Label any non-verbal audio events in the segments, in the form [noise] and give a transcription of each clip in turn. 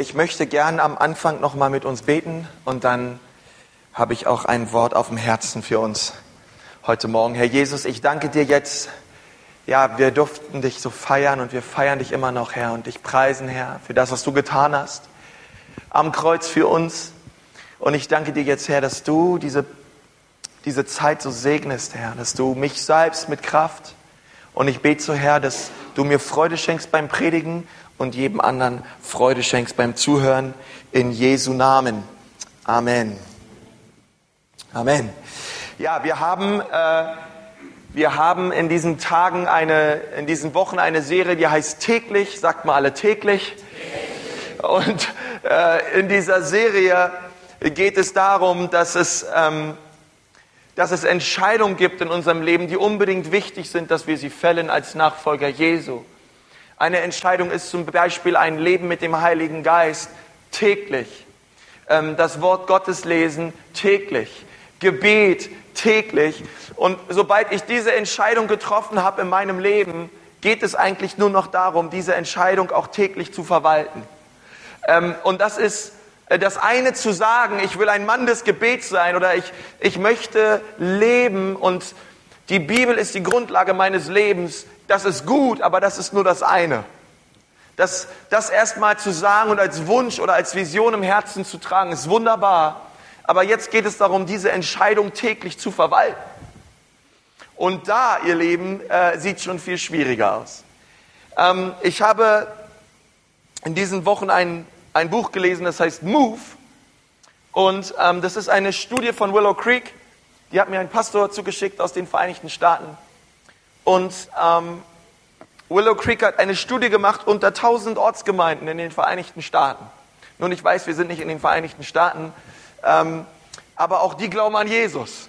ich möchte gern am Anfang noch mal mit uns beten und dann habe ich auch ein Wort auf dem Herzen für uns heute Morgen. Herr Jesus, ich danke dir jetzt. Ja, wir durften dich so feiern und wir feiern dich immer noch, Herr, und dich preisen, Herr, für das, was du getan hast am Kreuz für uns. Und ich danke dir jetzt, Herr, dass du diese, diese Zeit so segnest, Herr, dass du mich salbst mit Kraft. Und ich bete so, Herr, dass du mir Freude schenkst beim Predigen und jedem anderen Freude schenkst beim Zuhören. In Jesu Namen. Amen. Amen. Ja, wir haben, äh, wir haben in diesen Tagen eine, in diesen Wochen eine Serie, die heißt täglich, sagt mal alle täglich. Und äh, in dieser Serie geht es darum, dass es, ähm, dass es Entscheidungen gibt in unserem Leben, die unbedingt wichtig sind, dass wir sie fällen als Nachfolger Jesu. Eine Entscheidung ist zum Beispiel ein Leben mit dem Heiligen Geist täglich. Ähm, das Wort Gottes lesen täglich. Gebet täglich. Und sobald ich diese Entscheidung getroffen habe in meinem Leben, geht es eigentlich nur noch darum, diese Entscheidung auch täglich zu verwalten. Ähm, und das ist äh, das eine zu sagen, ich will ein Mann des Gebets sein oder ich, ich möchte leben und die Bibel ist die Grundlage meines Lebens. Das ist gut, aber das ist nur das eine. Das, das erstmal zu sagen und als Wunsch oder als Vision im Herzen zu tragen, ist wunderbar. Aber jetzt geht es darum, diese Entscheidung täglich zu verwalten. Und da, ihr Leben, äh, sieht schon viel schwieriger aus. Ähm, ich habe in diesen Wochen ein, ein Buch gelesen, das heißt Move. Und ähm, das ist eine Studie von Willow Creek. Die hat mir ein Pastor zugeschickt aus den Vereinigten Staaten. Und ähm, Willow Creek hat eine Studie gemacht unter 1000 Ortsgemeinden in den Vereinigten Staaten. Nun, ich weiß, wir sind nicht in den Vereinigten Staaten, ähm, aber auch die glauben an Jesus.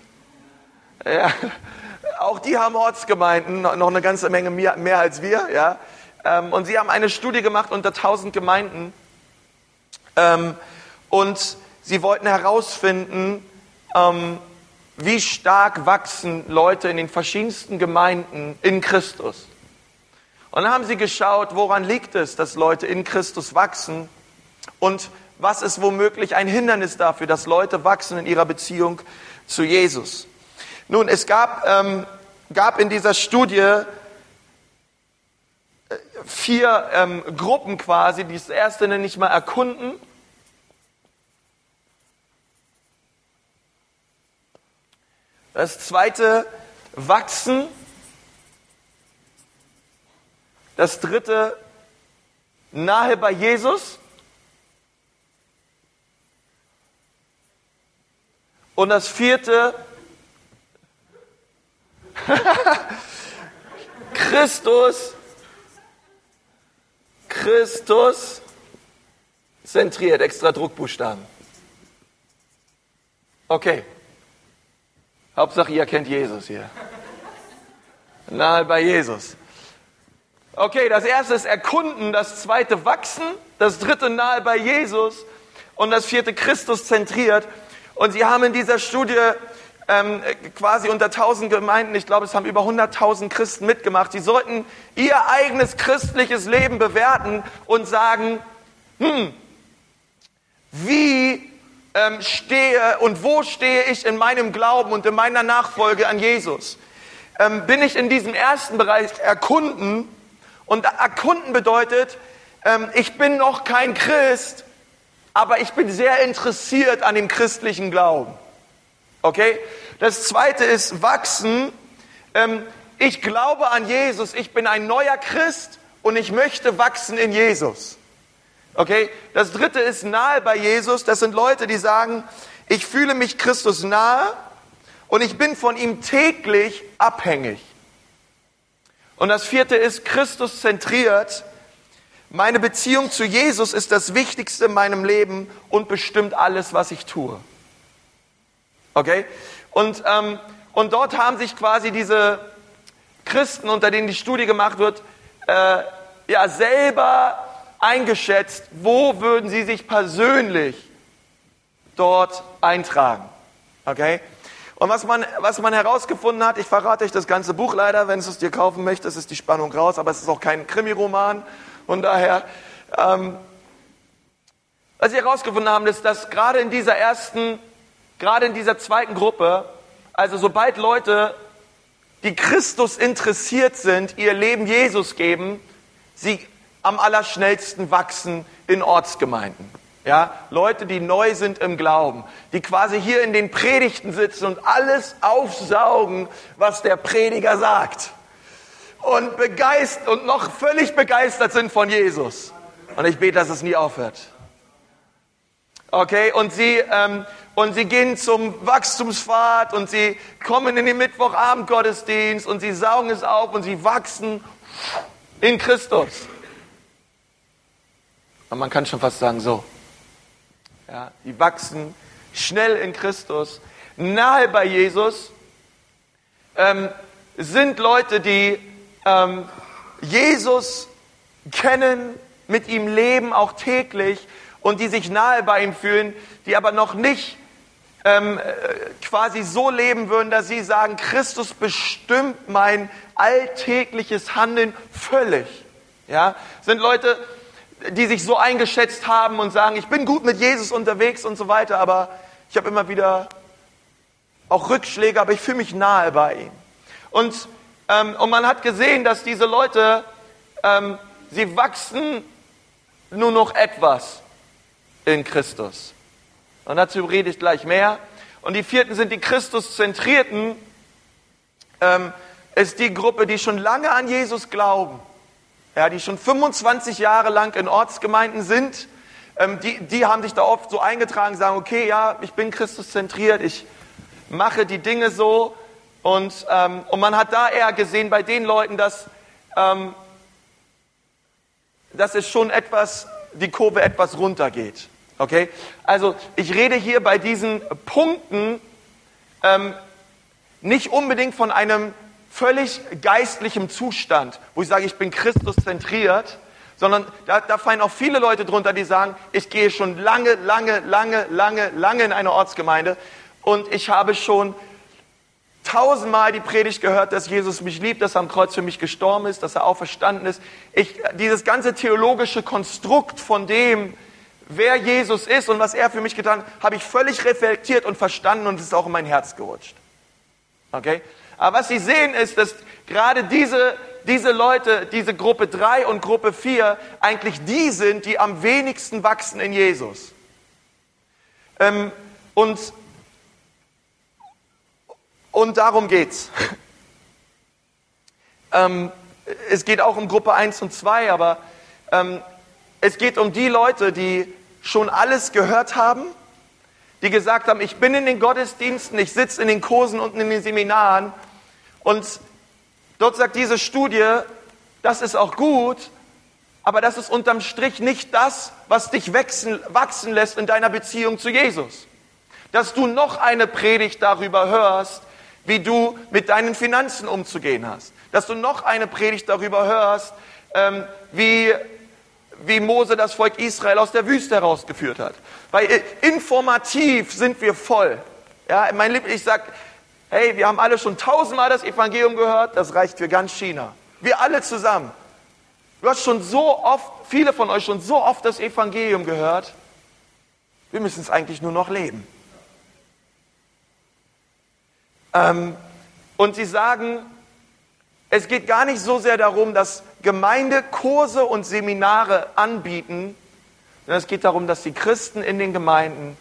Ja, [laughs] auch die haben Ortsgemeinden, noch eine ganze Menge mehr, mehr als wir. Ja. Ähm, und sie haben eine Studie gemacht unter 1000 Gemeinden. Ähm, und sie wollten herausfinden, ähm, wie stark wachsen Leute in den verschiedensten Gemeinden in Christus. Und dann haben sie geschaut, woran liegt es, dass Leute in Christus wachsen und was ist womöglich ein Hindernis dafür, dass Leute wachsen in ihrer Beziehung zu Jesus. Nun, es gab, ähm, gab in dieser Studie vier ähm, Gruppen quasi. Die erste nenne ich mal erkunden. Das zweite wachsen. Das dritte nahe bei Jesus. Und das vierte [laughs] Christus Christus zentriert, extra Druckbuchstaben. Okay. Hauptsache, ihr kennt Jesus hier. Nahe bei Jesus. Okay, das erste ist erkunden, das zweite wachsen, das dritte nahe bei Jesus und das vierte Christus zentriert. Und sie haben in dieser Studie ähm, quasi unter 1000 Gemeinden, ich glaube, es haben über 100.000 Christen mitgemacht, die sollten ihr eigenes christliches Leben bewerten und sagen, hm, wie ähm, stehe und wo stehe ich in meinem Glauben und in meiner Nachfolge an Jesus? Ähm, bin ich in diesem ersten Bereich erkunden? Und erkunden bedeutet, ähm, ich bin noch kein Christ, aber ich bin sehr interessiert an dem christlichen Glauben. Okay? Das zweite ist wachsen. Ähm, ich glaube an Jesus, ich bin ein neuer Christ und ich möchte wachsen in Jesus. Okay? Das dritte ist nahe bei Jesus. Das sind Leute, die sagen, ich fühle mich Christus nahe und ich bin von ihm täglich abhängig. Und das vierte ist Christus zentriert. Meine Beziehung zu Jesus ist das Wichtigste in meinem Leben und bestimmt alles, was ich tue. Okay? Und, ähm, und dort haben sich quasi diese Christen, unter denen die Studie gemacht wird, äh, ja selber eingeschätzt, wo würden sie sich persönlich dort eintragen. Okay? Und was man, was man herausgefunden hat, ich verrate euch das ganze Buch leider, wenn es dir kaufen möchtest, ist die Spannung raus, aber es ist auch kein Krimiroman. Von daher, ähm, Was sie herausgefunden haben, ist, dass gerade in dieser ersten, gerade in dieser zweiten Gruppe, also sobald Leute, die Christus interessiert sind, ihr Leben Jesus geben, sie am allerschnellsten wachsen in Ortsgemeinden. Ja, Leute, die neu sind im Glauben, die quasi hier in den Predigten sitzen und alles aufsaugen, was der Prediger sagt. Und begeistert und noch völlig begeistert sind von Jesus. Und ich bete, dass es nie aufhört. Okay, und sie, ähm, und sie gehen zum Wachstumspfad und sie kommen in den Mittwochabend-Gottesdienst und sie saugen es auf und sie wachsen in Christus. Und man kann schon fast sagen, so. Ja, die wachsen schnell in Christus, nahe bei Jesus, ähm, sind Leute, die ähm, Jesus kennen, mit ihm leben, auch täglich, und die sich nahe bei ihm fühlen, die aber noch nicht ähm, äh, quasi so leben würden, dass sie sagen, Christus bestimmt mein alltägliches Handeln völlig. Ja, sind Leute, die sich so eingeschätzt haben und sagen, ich bin gut mit Jesus unterwegs und so weiter, aber ich habe immer wieder auch Rückschläge, aber ich fühle mich nahe bei ihm. Und, ähm, und man hat gesehen, dass diese Leute, ähm, sie wachsen nur noch etwas in Christus. Und dazu rede ich gleich mehr. Und die vierten sind die Christuszentrierten, ähm, ist die Gruppe, die schon lange an Jesus glauben ja, die schon 25 Jahre lang in Ortsgemeinden sind, ähm, die, die haben sich da oft so eingetragen, sagen, okay, ja, ich bin Christus zentriert, ich mache die Dinge so. Und, ähm, und man hat da eher gesehen bei den Leuten, dass, ähm, dass es schon etwas, die Kurve etwas runtergeht. Okay? Also ich rede hier bei diesen Punkten ähm, nicht unbedingt von einem völlig geistlichem Zustand, wo ich sage, ich bin Christus zentriert, sondern da, da fallen auch viele Leute drunter, die sagen, ich gehe schon lange, lange, lange, lange, lange in eine Ortsgemeinde und ich habe schon tausendmal die Predigt gehört, dass Jesus mich liebt, dass er am Kreuz für mich gestorben ist, dass er auferstanden ist. Ich, dieses ganze theologische Konstrukt von dem, wer Jesus ist und was er für mich getan hat, habe ich völlig reflektiert und verstanden und es ist auch in mein Herz gerutscht. Okay? Aber was Sie sehen ist, dass gerade diese, diese Leute, diese Gruppe 3 und Gruppe 4 eigentlich die sind, die am wenigsten wachsen in Jesus. Ähm, und, und darum geht's. [laughs] ähm, es geht auch um Gruppe 1 und 2, aber ähm, es geht um die Leute, die schon alles gehört haben, die gesagt haben, ich bin in den Gottesdiensten, ich sitze in den Kursen und in den Seminaren und dort sagt diese Studie, das ist auch gut, aber das ist unterm Strich nicht das, was dich wachsen, wachsen lässt in deiner Beziehung zu Jesus. Dass du noch eine Predigt darüber hörst, wie du mit deinen Finanzen umzugehen hast. Dass du noch eine Predigt darüber hörst, ähm, wie, wie Mose das Volk Israel aus der Wüste herausgeführt hat. Weil äh, informativ sind wir voll. Ja, mein Lieb, ich sag, Hey, wir haben alle schon tausendmal das Evangelium gehört, das reicht für ganz China. Wir alle zusammen. Du hast schon so oft, viele von euch schon so oft das Evangelium gehört. Wir müssen es eigentlich nur noch leben. Ähm, und sie sagen, es geht gar nicht so sehr darum, dass Gemeinde Kurse und Seminare anbieten, sondern es geht darum, dass die Christen in den Gemeinden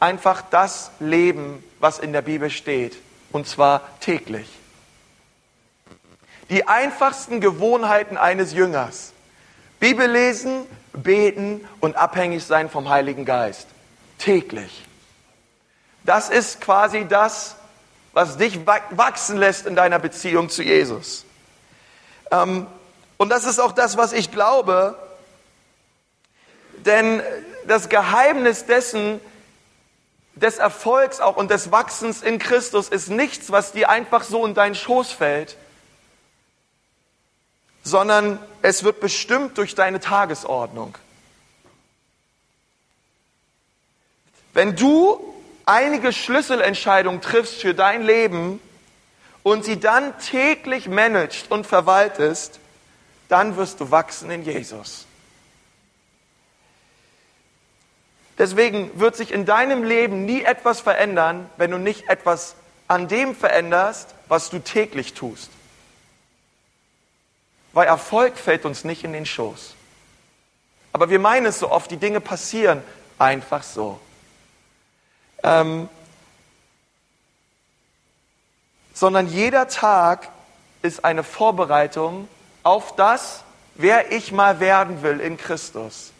einfach das leben, was in der Bibel steht, und zwar täglich. Die einfachsten Gewohnheiten eines Jüngers. Bibel lesen, beten und abhängig sein vom Heiligen Geist. Täglich. Das ist quasi das, was dich wachsen lässt in deiner Beziehung zu Jesus. Ähm, und das ist auch das, was ich glaube, denn das Geheimnis dessen, des Erfolgs auch und des Wachsens in Christus ist nichts, was dir einfach so in deinen Schoß fällt, sondern es wird bestimmt durch deine Tagesordnung. Wenn du einige Schlüsselentscheidungen triffst für dein Leben und sie dann täglich managst und verwaltest, dann wirst du wachsen in Jesus. Deswegen wird sich in deinem Leben nie etwas verändern, wenn du nicht etwas an dem veränderst, was du täglich tust. Weil Erfolg fällt uns nicht in den Schoß. Aber wir meinen es so oft, die Dinge passieren einfach so. Ähm, sondern jeder Tag ist eine Vorbereitung auf das, wer ich mal werden will in Christus.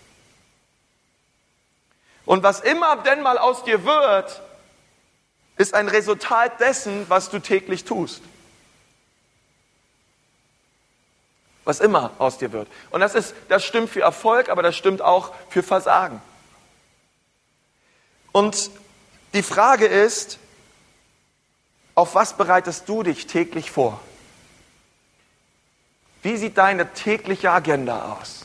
Und was immer denn mal aus dir wird, ist ein Resultat dessen, was du täglich tust. Was immer aus dir wird. Und das ist, das stimmt für Erfolg, aber das stimmt auch für Versagen. Und die Frage ist, auf was bereitest du dich täglich vor? Wie sieht deine tägliche Agenda aus?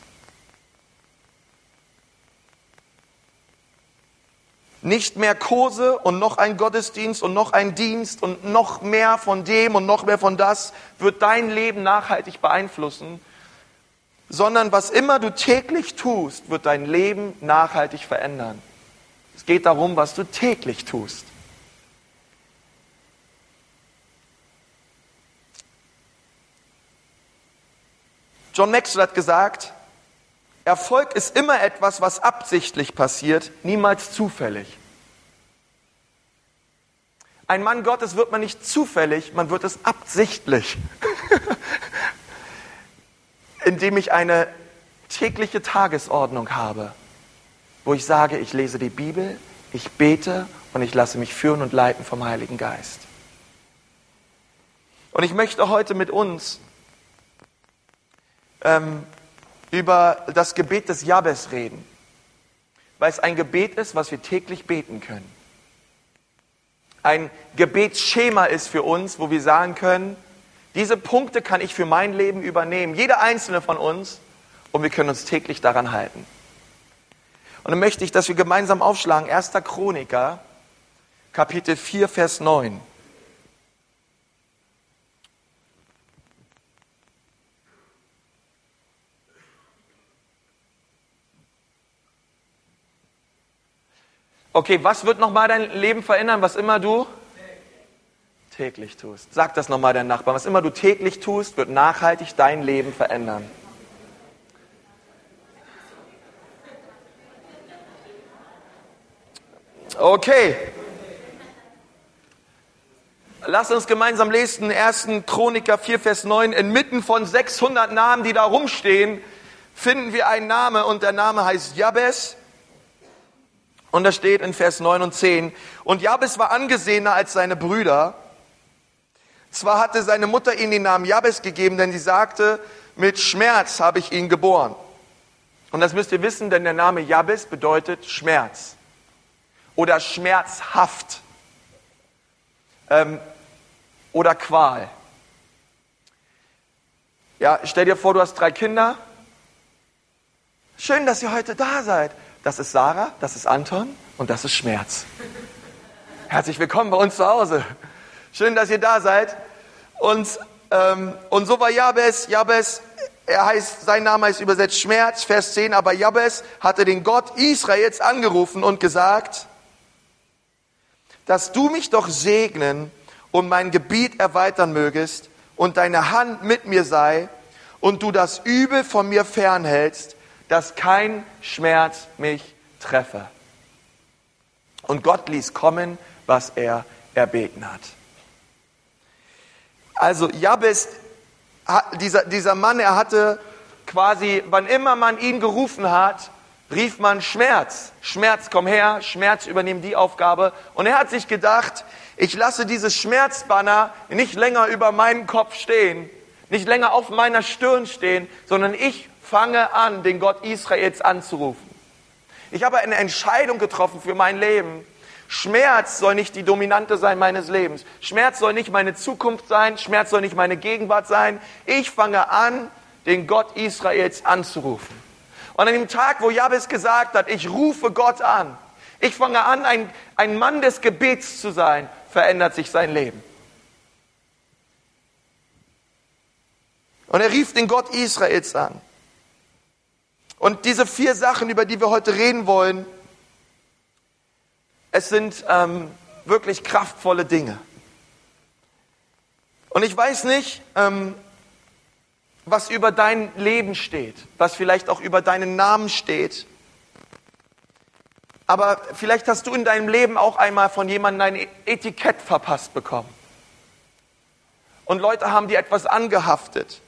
Nicht mehr Kurse und noch ein Gottesdienst und noch ein Dienst und noch mehr von dem und noch mehr von das wird dein Leben nachhaltig beeinflussen, sondern was immer du täglich tust, wird dein Leben nachhaltig verändern. Es geht darum, was du täglich tust. John Maxwell hat gesagt, Erfolg ist immer etwas, was absichtlich passiert, niemals zufällig. Ein Mann Gottes wird man nicht zufällig, man wird es absichtlich. [laughs] Indem ich eine tägliche Tagesordnung habe, wo ich sage, ich lese die Bibel, ich bete und ich lasse mich führen und leiten vom Heiligen Geist. Und ich möchte heute mit uns ähm, über das Gebet des Jabes reden, weil es ein Gebet ist, was wir täglich beten können. Ein Gebetsschema ist für uns, wo wir sagen können, diese Punkte kann ich für mein Leben übernehmen, jeder einzelne von uns, und wir können uns täglich daran halten. Und dann möchte ich, dass wir gemeinsam aufschlagen, 1. Chroniker, Kapitel 4, Vers 9. Okay, was wird nochmal dein Leben verändern, was immer du täglich tust? Sag das nochmal deinem Nachbarn. Was immer du täglich tust, wird nachhaltig dein Leben verändern. Okay. Lass uns gemeinsam lesen, 1. Chroniker 4, Vers 9. Inmitten von 600 Namen, die da rumstehen, finden wir einen Namen und der Name heißt Jabes. Und da steht in Vers 9 und 10, und Jabes war angesehener als seine Brüder. Zwar hatte seine Mutter ihm den Namen Jabes gegeben, denn sie sagte, mit Schmerz habe ich ihn geboren. Und das müsst ihr wissen, denn der Name Jabes bedeutet Schmerz oder schmerzhaft ähm, oder Qual. Ja, stell dir vor, du hast drei Kinder. Schön, dass ihr heute da seid. Das ist Sarah, das ist Anton und das ist Schmerz. Herzlich willkommen bei uns zu Hause. Schön, dass ihr da seid. Und, ähm, und so war Jabes. Jabes, er heißt, sein Name heißt übersetzt Schmerz, Vers 10. Aber Jabes hatte den Gott Israels angerufen und gesagt, dass du mich doch segnen und mein Gebiet erweitern mögest und deine Hand mit mir sei und du das Übel von mir fernhältst, dass kein Schmerz mich treffe. Und Gott ließ kommen, was er erbeten hat. Also Jabes, dieser, dieser Mann, er hatte quasi, wann immer man ihn gerufen hat, rief man Schmerz. Schmerz, komm her, Schmerz, übernimm die Aufgabe. Und er hat sich gedacht, ich lasse dieses Schmerzbanner nicht länger über meinen Kopf stehen, nicht länger auf meiner Stirn stehen, sondern ich fange an, den Gott Israels anzurufen. Ich habe eine Entscheidung getroffen für mein Leben. Schmerz soll nicht die Dominante sein meines Lebens. Schmerz soll nicht meine Zukunft sein. Schmerz soll nicht meine Gegenwart sein. Ich fange an, den Gott Israels anzurufen. Und an dem Tag, wo Jabes gesagt hat, ich rufe Gott an, ich fange an, ein, ein Mann des Gebets zu sein, verändert sich sein Leben. Und er rief den Gott Israels an. Und diese vier Sachen, über die wir heute reden wollen, Es sind ähm, wirklich kraftvolle Dinge. Und ich weiß nicht, ähm, was über dein Leben steht, was vielleicht auch über deinen Namen steht. Aber vielleicht hast du in deinem Leben auch einmal von jemandem ein Etikett verpasst bekommen. Und Leute haben dir etwas angehaftet.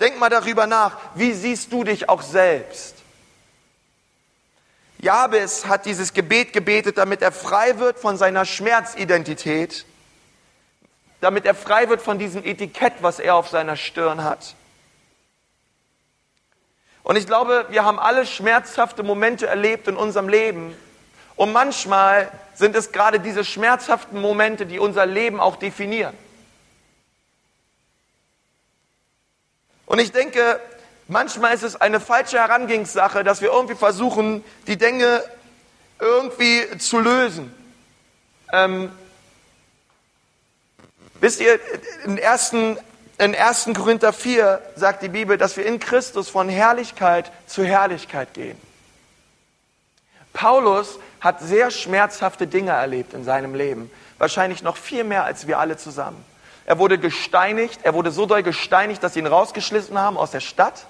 Denk mal darüber nach, wie siehst du dich auch selbst? Jabes hat dieses Gebet gebetet, damit er frei wird von seiner Schmerzidentität, damit er frei wird von diesem Etikett, was er auf seiner Stirn hat. Und ich glaube, wir haben alle schmerzhafte Momente erlebt in unserem Leben. Und manchmal sind es gerade diese schmerzhaften Momente, die unser Leben auch definieren. Und ich denke, manchmal ist es eine falsche Herangehenssache, dass wir irgendwie versuchen, die Dinge irgendwie zu lösen. Ähm, wisst ihr, in 1. In 1. Korinther 4 sagt die Bibel, dass wir in Christus von Herrlichkeit zu Herrlichkeit gehen. Paulus hat sehr schmerzhafte Dinge erlebt in seinem Leben. Wahrscheinlich noch viel mehr als wir alle zusammen. Er wurde gesteinigt, er wurde so doll gesteinigt, dass sie ihn rausgeschlissen haben aus der Stadt,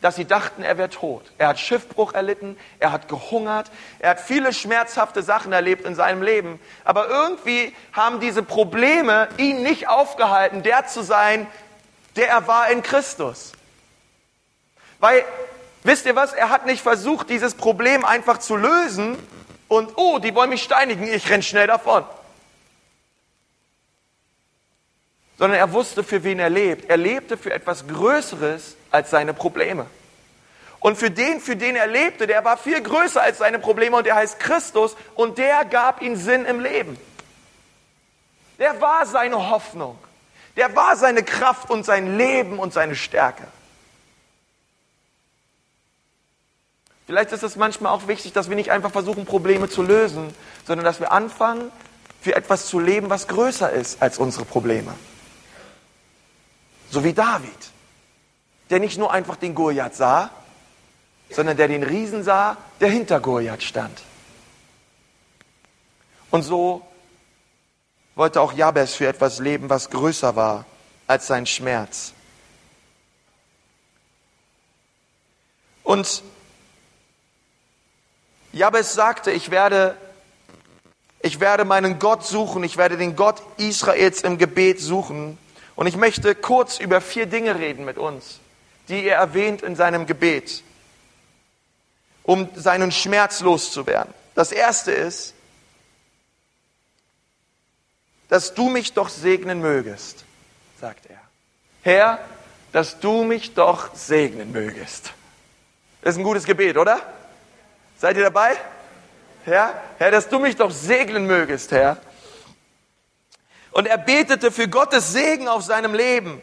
dass sie dachten, er wäre tot. Er hat Schiffbruch erlitten, er hat gehungert, er hat viele schmerzhafte Sachen erlebt in seinem Leben. Aber irgendwie haben diese Probleme ihn nicht aufgehalten, der zu sein, der er war in Christus. Weil, wisst ihr was, er hat nicht versucht, dieses Problem einfach zu lösen und, oh, die wollen mich steinigen, ich renn schnell davon. Sondern er wusste, für wen er lebt. Er lebte für etwas Größeres als seine Probleme. Und für den, für den er lebte, der war viel größer als seine Probleme und der heißt Christus und der gab ihm Sinn im Leben. Der war seine Hoffnung. Der war seine Kraft und sein Leben und seine Stärke. Vielleicht ist es manchmal auch wichtig, dass wir nicht einfach versuchen, Probleme zu lösen, sondern dass wir anfangen, für etwas zu leben, was größer ist als unsere Probleme. So wie David, der nicht nur einfach den Goliath sah, sondern der den Riesen sah, der hinter Goliath stand. Und so wollte auch Jabes für etwas leben, was größer war als sein Schmerz. Und Jabes sagte, ich werde, ich werde meinen Gott suchen, ich werde den Gott Israels im Gebet suchen. Und ich möchte kurz über vier Dinge reden mit uns, die er erwähnt in seinem Gebet, um seinen Schmerz loszuwerden. Das erste ist, dass du mich doch segnen mögest, sagt er. Herr, dass du mich doch segnen mögest. Das ist ein gutes Gebet, oder? Seid ihr dabei? Herr, Herr, dass du mich doch segnen mögest, Herr. Und er betete für Gottes Segen auf seinem Leben.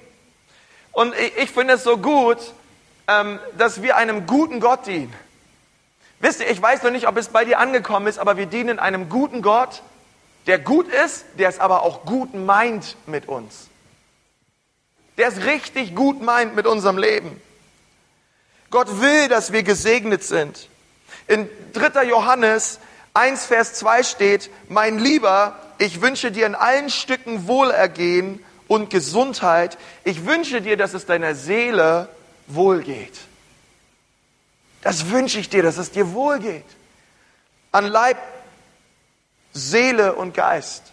Und ich, finde es so gut, ähm, dass wir einem guten Gott dienen. Wisst ihr, ich weiß noch nicht, ob es bei dir angekommen ist, aber wir dienen einem guten Gott, der gut ist, der es aber auch gut meint mit uns. Der es richtig gut meint mit unserem Leben. Gott will, dass wir gesegnet sind. In 3. Johannes 1, Vers 2 steht, mein Lieber, ich wünsche dir in allen Stücken Wohlergehen und Gesundheit. Ich wünsche dir, dass es deiner Seele wohlgeht. Das wünsche ich dir, dass es dir wohlgeht. An Leib, Seele und Geist.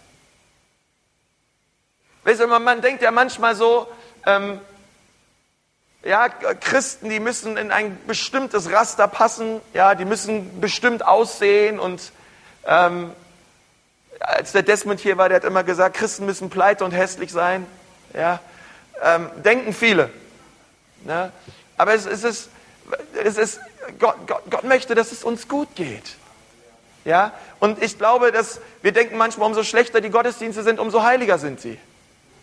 Weißt du, man denkt ja manchmal so, ähm, ja, Christen, die müssen in ein bestimmtes Raster passen, ja, die müssen bestimmt aussehen und ähm, als der Desmond hier war, der hat immer gesagt, Christen müssen pleite und hässlich sein. Ja, ähm, denken viele. Ne? Aber es, es ist, es ist Gott, Gott, Gott möchte, dass es uns gut geht. Ja, und ich glaube, dass wir denken manchmal, umso schlechter die Gottesdienste sind, umso heiliger sind sie.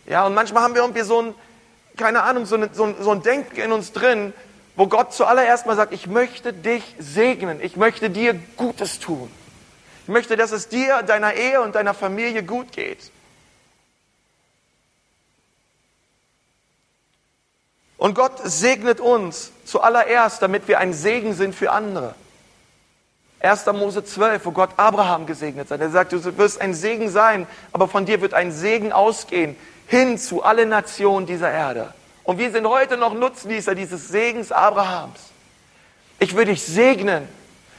Ja, und manchmal haben wir irgendwie so ein, keine Ahnung, so, eine, so, ein, so ein Denken in uns drin, wo Gott zuallererst mal sagt, ich möchte dich segnen, ich möchte dir Gutes tun. Ich möchte, dass es dir, deiner Ehe und deiner Familie gut geht. Und Gott segnet uns zuallererst, damit wir ein Segen sind für andere. 1. Mose 12, wo Gott Abraham gesegnet hat. Er sagt, du wirst ein Segen sein, aber von dir wird ein Segen ausgehen hin zu allen Nationen dieser Erde. Und wir sind heute noch Nutznießer dieses Segens Abrahams. Ich will dich segnen.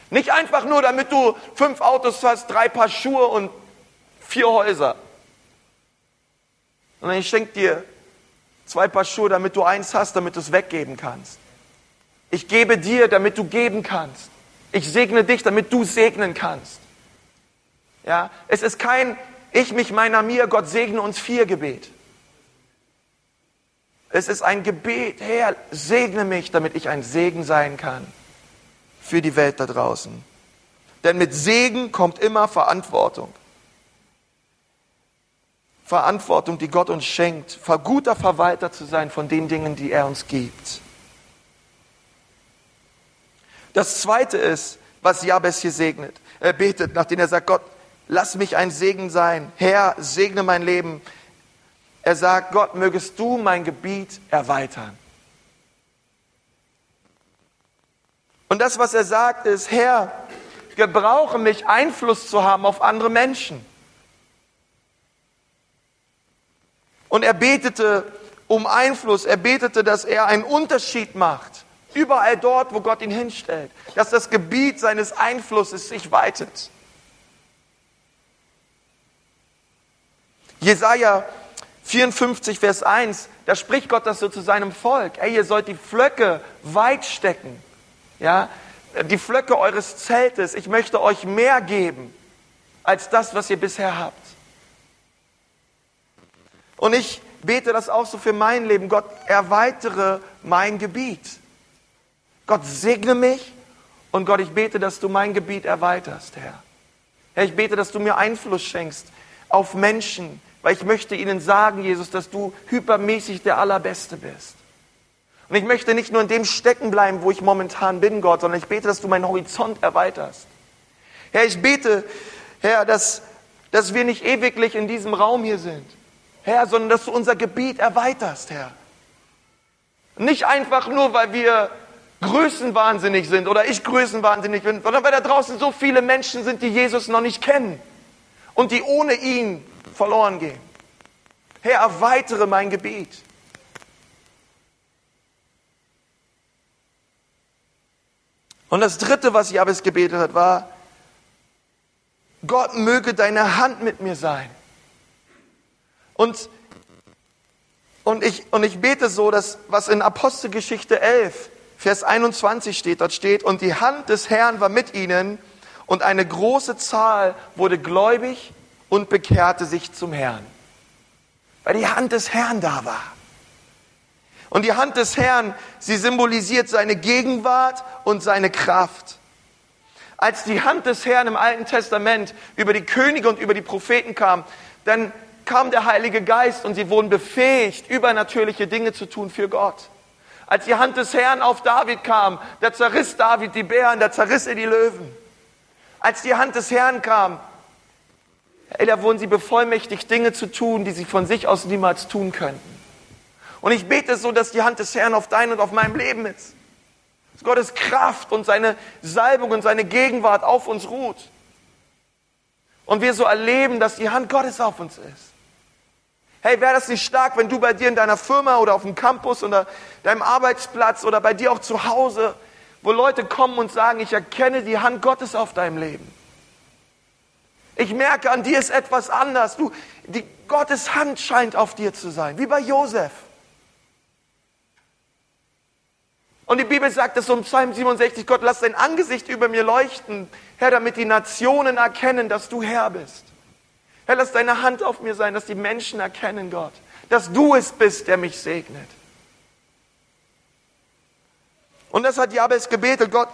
Nicht einfach nur, damit du fünf Autos hast, drei Paar Schuhe und vier Häuser. Sondern ich schenke dir zwei Paar Schuhe, damit du eins hast, damit du es weggeben kannst. Ich gebe dir, damit du geben kannst. Ich segne dich, damit du segnen kannst. Ja, es ist kein Ich, mich, meiner, mir, Gott segne uns vier Gebet. Es ist ein Gebet, Herr, segne mich, damit ich ein Segen sein kann für die Welt da draußen. Denn mit Segen kommt immer Verantwortung. Verantwortung, die Gott uns schenkt, guter Verwalter zu sein von den Dingen, die er uns gibt. Das zweite ist, was Jabes hier segnet. Er betet, nachdem er sagt, Gott, lass mich ein Segen sein. Herr, segne mein Leben. Er sagt, Gott, mögest du mein Gebiet erweitern. Und das, was er sagt, ist, Herr, gebrauche mich, Einfluss zu haben auf andere Menschen. Und er betete um Einfluss, er betete, dass er einen Unterschied macht. Überall dort, wo Gott ihn hinstellt. Dass das Gebiet seines Einflusses sich weitet. Jesaja 54, Vers 1, da spricht Gott das so zu seinem Volk. Ey, ihr sollt die Flöcke weit stecken. Ja, die Flöcke eures Zeltes. Ich möchte euch mehr geben als das, was ihr bisher habt. Und ich bete das auch so für mein Leben. Gott, erweitere mein Gebiet. Gott segne mich und Gott, ich bete, dass du mein Gebiet erweiterst, Herr. Herr, ich bete, dass du mir Einfluss schenkst auf Menschen, weil ich möchte ihnen sagen, Jesus, dass du hypermäßig der Allerbeste bist. Und ich möchte nicht nur in dem stecken bleiben, wo ich momentan bin, Gott, sondern ich bete, dass du meinen Horizont erweiterst. Herr, ich bete, Herr, dass, dass wir nicht ewiglich in diesem Raum hier sind, Herr, sondern dass du unser Gebiet erweiterst, Herr. Nicht einfach nur, weil wir größenwahnsinnig sind oder ich größenwahnsinnig bin, sondern weil da draußen so viele Menschen sind, die Jesus noch nicht kennen und die ohne ihn verloren gehen. Herr, erweitere mein Gebiet. Und das dritte, was Jabes gebetet hat, war, Gott möge deine Hand mit mir sein. Und, und, ich, und ich bete so, dass was in Apostelgeschichte 11 Vers 21 steht, dort steht, und die Hand des Herrn war mit ihnen und eine große Zahl wurde gläubig und bekehrte sich zum Herrn. Weil die Hand des Herrn da war. Und die Hand des Herrn, sie symbolisiert seine Gegenwart und seine Kraft. Als die Hand des Herrn im Alten Testament über die Könige und über die Propheten kam, dann kam der Heilige Geist und sie wurden befähigt, übernatürliche Dinge zu tun für Gott. Als die Hand des Herrn auf David kam, da zerriss David die Bären, da zerriss er die Löwen. Als die Hand des Herrn kam, da wurden sie bevollmächtigt, Dinge zu tun, die sie von sich aus niemals tun könnten. Und ich bete so, dass die Hand des Herrn auf dein und auf meinem Leben ist. Dass Gottes Kraft und seine Salbung und seine Gegenwart auf uns ruht. Und wir so erleben, dass die Hand Gottes auf uns ist. Hey, wäre das nicht stark, wenn du bei dir in deiner Firma oder auf dem Campus oder deinem Arbeitsplatz oder bei dir auch zu Hause, wo Leute kommen und sagen, ich erkenne die Hand Gottes auf deinem Leben. Ich merke, an dir ist etwas anders. Du, die Gottes Hand scheint auf dir zu sein, wie bei Josef. Und die Bibel sagt es so im Psalm 67, Gott, lass dein Angesicht über mir leuchten, Herr, damit die Nationen erkennen, dass du Herr bist. Herr, lass deine Hand auf mir sein, dass die Menschen erkennen, Gott, dass du es bist, der mich segnet. Und das hat Jabez gebetet, Gott,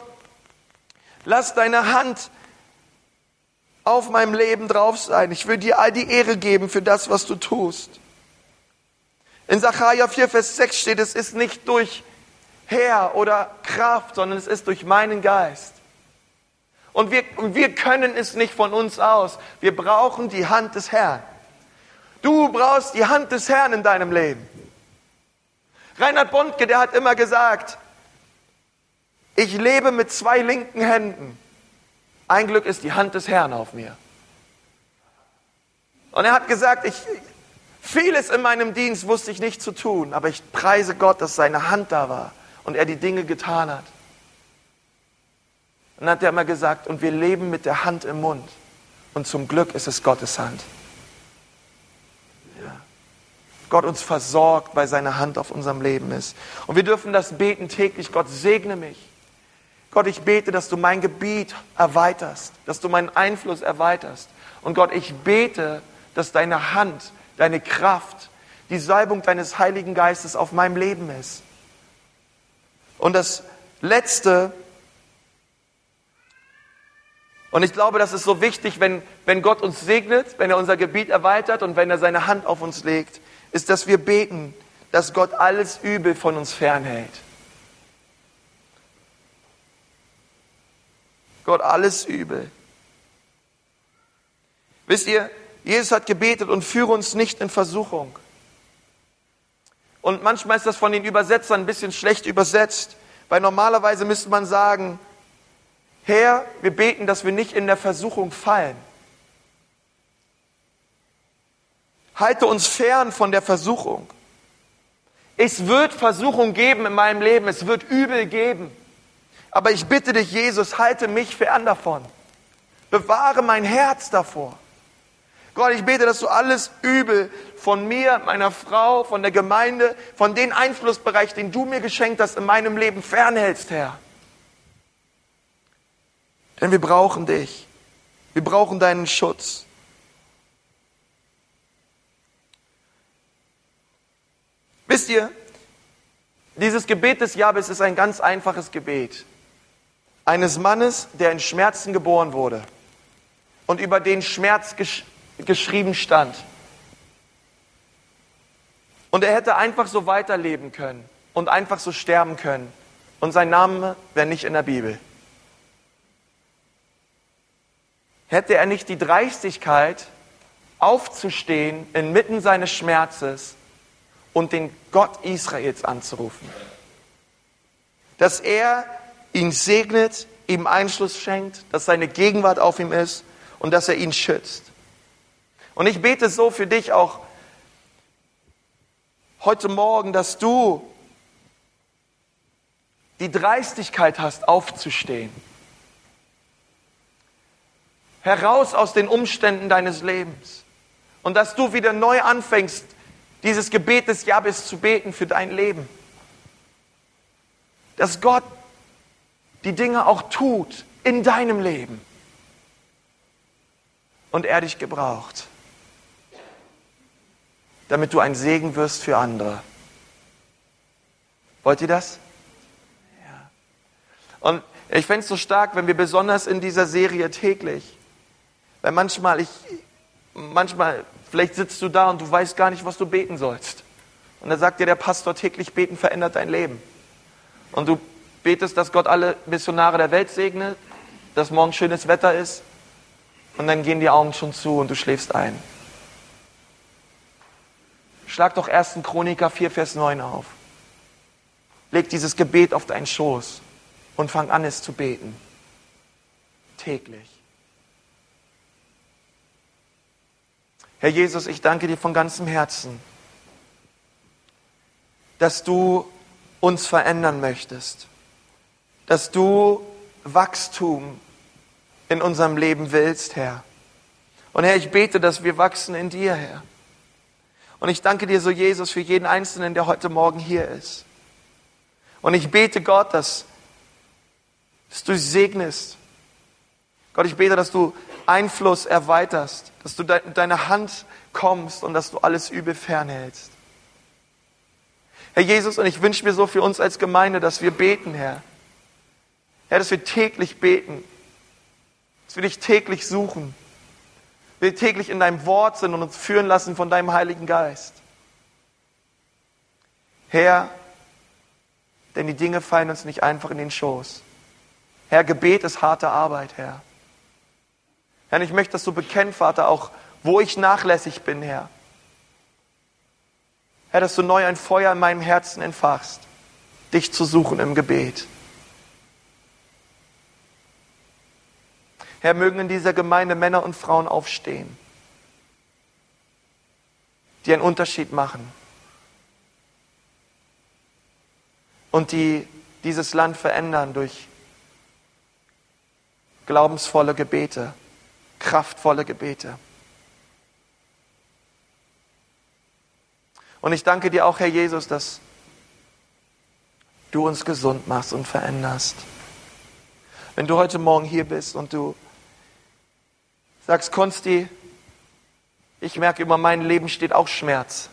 lass deine Hand auf meinem Leben drauf sein. Ich will dir all die Ehre geben für das, was du tust. In Sacharja 4, Vers 6 steht, es ist nicht durch Herr oder Kraft, sondern es ist durch meinen Geist. Und wir, wir können es nicht von uns aus. Wir brauchen die Hand des Herrn. Du brauchst die Hand des Herrn in deinem Leben. Reinhard Bondke, der hat immer gesagt, ich lebe mit zwei linken Händen. Ein Glück ist die Hand des Herrn auf mir. Und er hat gesagt, ich, vieles in meinem Dienst wusste ich nicht zu tun, aber ich preise Gott, dass seine Hand da war und er die Dinge getan hat. Und dann hat er immer gesagt, und wir leben mit der Hand im Mund. Und zum Glück ist es Gottes Hand. Ja. Gott uns versorgt, weil seine Hand auf unserem Leben ist. Und wir dürfen das beten täglich. Gott segne mich. Gott, ich bete, dass du mein Gebiet erweiterst, dass du meinen Einfluss erweiterst. Und Gott, ich bete, dass deine Hand, deine Kraft, die Salbung deines Heiligen Geistes auf meinem Leben ist. Und das Letzte, und ich glaube, das ist so wichtig, wenn, wenn Gott uns segnet, wenn er unser Gebiet erweitert und wenn er seine Hand auf uns legt, ist, dass wir beten, dass Gott alles Übel von uns fernhält. Gott alles Übel. Wisst ihr, Jesus hat gebetet und führe uns nicht in Versuchung. Und manchmal ist das von den Übersetzern ein bisschen schlecht übersetzt, weil normalerweise müsste man sagen, Herr, wir beten, dass wir nicht in der Versuchung fallen. Halte uns fern von der Versuchung. Es wird Versuchung geben in meinem Leben, es wird Übel geben. Aber ich bitte dich, Jesus, halte mich fern davon. Bewahre mein Herz davor. Gott, ich bete, dass du alles Übel von mir, meiner Frau, von der Gemeinde, von den Einflussbereich, den du mir geschenkt hast, in meinem Leben fernhältst, Herr. Denn wir brauchen dich. Wir brauchen deinen Schutz. Wisst ihr, dieses Gebet des Jabes ist ein ganz einfaches Gebet. Eines Mannes, der in Schmerzen geboren wurde und über den Schmerz geschrieben stand. Und er hätte einfach so weiterleben können und einfach so sterben können. Und sein Name wäre nicht in der Bibel. Hätte er nicht die Dreistigkeit, aufzustehen inmitten seines Schmerzes und den Gott Israels anzurufen. Dass er ihn segnet, ihm Einschluss schenkt, dass seine Gegenwart auf ihm ist und dass er ihn schützt. Und ich bete so für dich auch heute Morgen, dass du die Dreistigkeit hast, aufzustehen. Heraus aus den Umständen deines Lebens. Und dass du wieder neu anfängst, dieses Gebet des Jabes zu beten für dein Leben. Dass Gott die Dinge auch tut in deinem Leben. Und er dich gebraucht damit du ein Segen wirst für andere. Wollt ihr das? Ja. Und ich fände es so stark, wenn wir besonders in dieser Serie täglich, weil manchmal ich, manchmal, vielleicht sitzt du da und du weißt gar nicht, was du beten sollst. Und da sagt dir der Pastor, täglich beten verändert dein Leben. Und du betest, dass Gott alle Missionare der Welt segnet, dass morgen schönes Wetter ist. Und dann gehen die Augen schon zu und du schläfst ein. Schlag doch 1. Chroniker 4, Vers 9 auf. Leg dieses Gebet auf deinen Schoß und fang an, es zu beten. Täglich. Herr Jesus, ich danke dir von ganzem Herzen, dass du uns verändern möchtest, dass du Wachstum in unserem Leben willst, Herr. Und Herr, ich bete, dass wir wachsen in dir, Herr. Und ich danke dir so, Jesus, für jeden Einzelnen, der heute Morgen hier ist. Und ich bete Gott, dass, dass du segnest. Gott, ich bete, dass du Einfluss erweiterst, dass du mit deiner Hand kommst und dass du alles Übel fernhältst. Herr Jesus, und ich wünsche mir so für uns als Gemeinde, dass wir beten, Herr. Herr, dass wir täglich beten, dass wir dich täglich suchen, wir täglich in deinem Wort sind und uns führen lassen von deinem Heiligen Geist. Herr, denn die Dinge fallen uns nicht einfach in den Schoß. Herr, Gebet ist harte Arbeit, Herr. Herr, ich möchte, dass du bekennst, Vater, auch wo ich nachlässig bin, Herr. Herr, dass du neu ein Feuer in meinem Herzen entfachst, dich zu suchen im Gebet. Herr, mögen in dieser Gemeinde Männer und Frauen aufstehen, die einen Unterschied machen und die dieses Land verändern durch glaubensvolle Gebete, kraftvolle Gebete. Und ich danke dir auch, Herr Jesus, dass du uns gesund machst und veränderst. Wenn du heute Morgen hier bist und du sagst, Konsti, ich merke, über mein Leben steht auch Schmerz.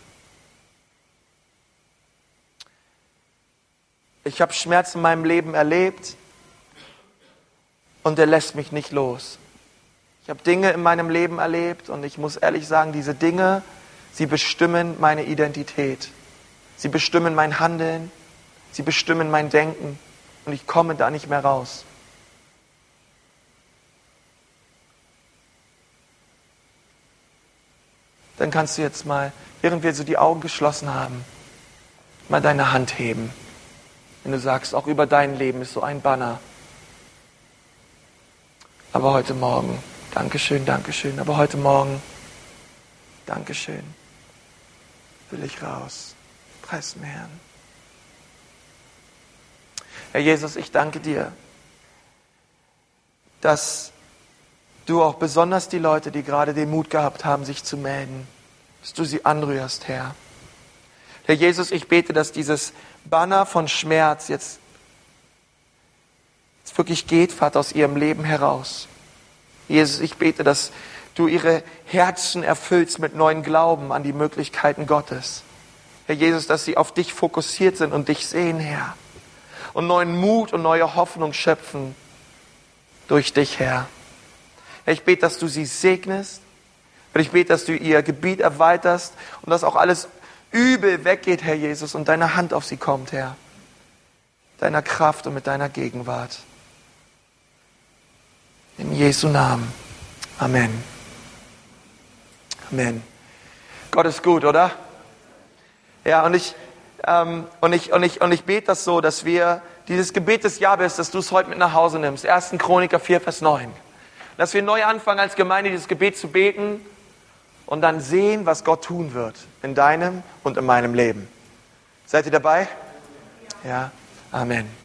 Ich habe Schmerz in meinem Leben erlebt und er lässt mich nicht los. Ich habe Dinge in meinem Leben erlebt und ich muss ehrlich sagen, diese Dinge, sie bestimmen meine Identität. Sie bestimmen mein Handeln, sie bestimmen mein Denken und ich komme da nicht mehr raus. Dann kannst du jetzt mal, während wir so die Augen geschlossen haben, mal deine Hand heben. Wenn du sagst, auch über dein Leben ist so ein Banner. Aber heute Morgen, Dankeschön, Dankeschön, aber heute Morgen, Dankeschön, will ich raus. Preis dem Herrn. Herr Jesus, ich danke dir, dass du auch besonders die Leute, die gerade den Mut gehabt haben, sich zu melden, dass du sie anrührst, Herr. Herr Jesus, ich bete, dass dieses Banner von Schmerz jetzt, jetzt wirklich geht, Vater, aus ihrem Leben heraus. Jesus, ich bete, dass du ihre Herzen erfüllst mit neuen Glauben an die Möglichkeiten Gottes. Herr Jesus, dass sie auf dich fokussiert sind und dich sehen, Herr. Und neuen Mut und neue Hoffnung schöpfen durch dich, Herr. Ich bete, dass du sie segnest. Ich bete, dass du ihr Gebiet erweiterst und dass auch alles Übel weggeht, Herr Jesus, und deine Hand auf sie kommt, Herr. Deiner Kraft und mit deiner Gegenwart. In Jesu Namen. Amen. Amen. Gott ist gut, oder? Ja, und ich, ähm, und ich, und ich, und ich bete das so, dass wir dieses Gebet des Jahres, dass du es heute mit nach Hause nimmst. 1. Chroniker 4, Vers 9. Dass wir neu anfangen, als Gemeinde dieses Gebet zu beten und dann sehen, was Gott tun wird in deinem und in meinem Leben. Seid ihr dabei? Ja, Amen.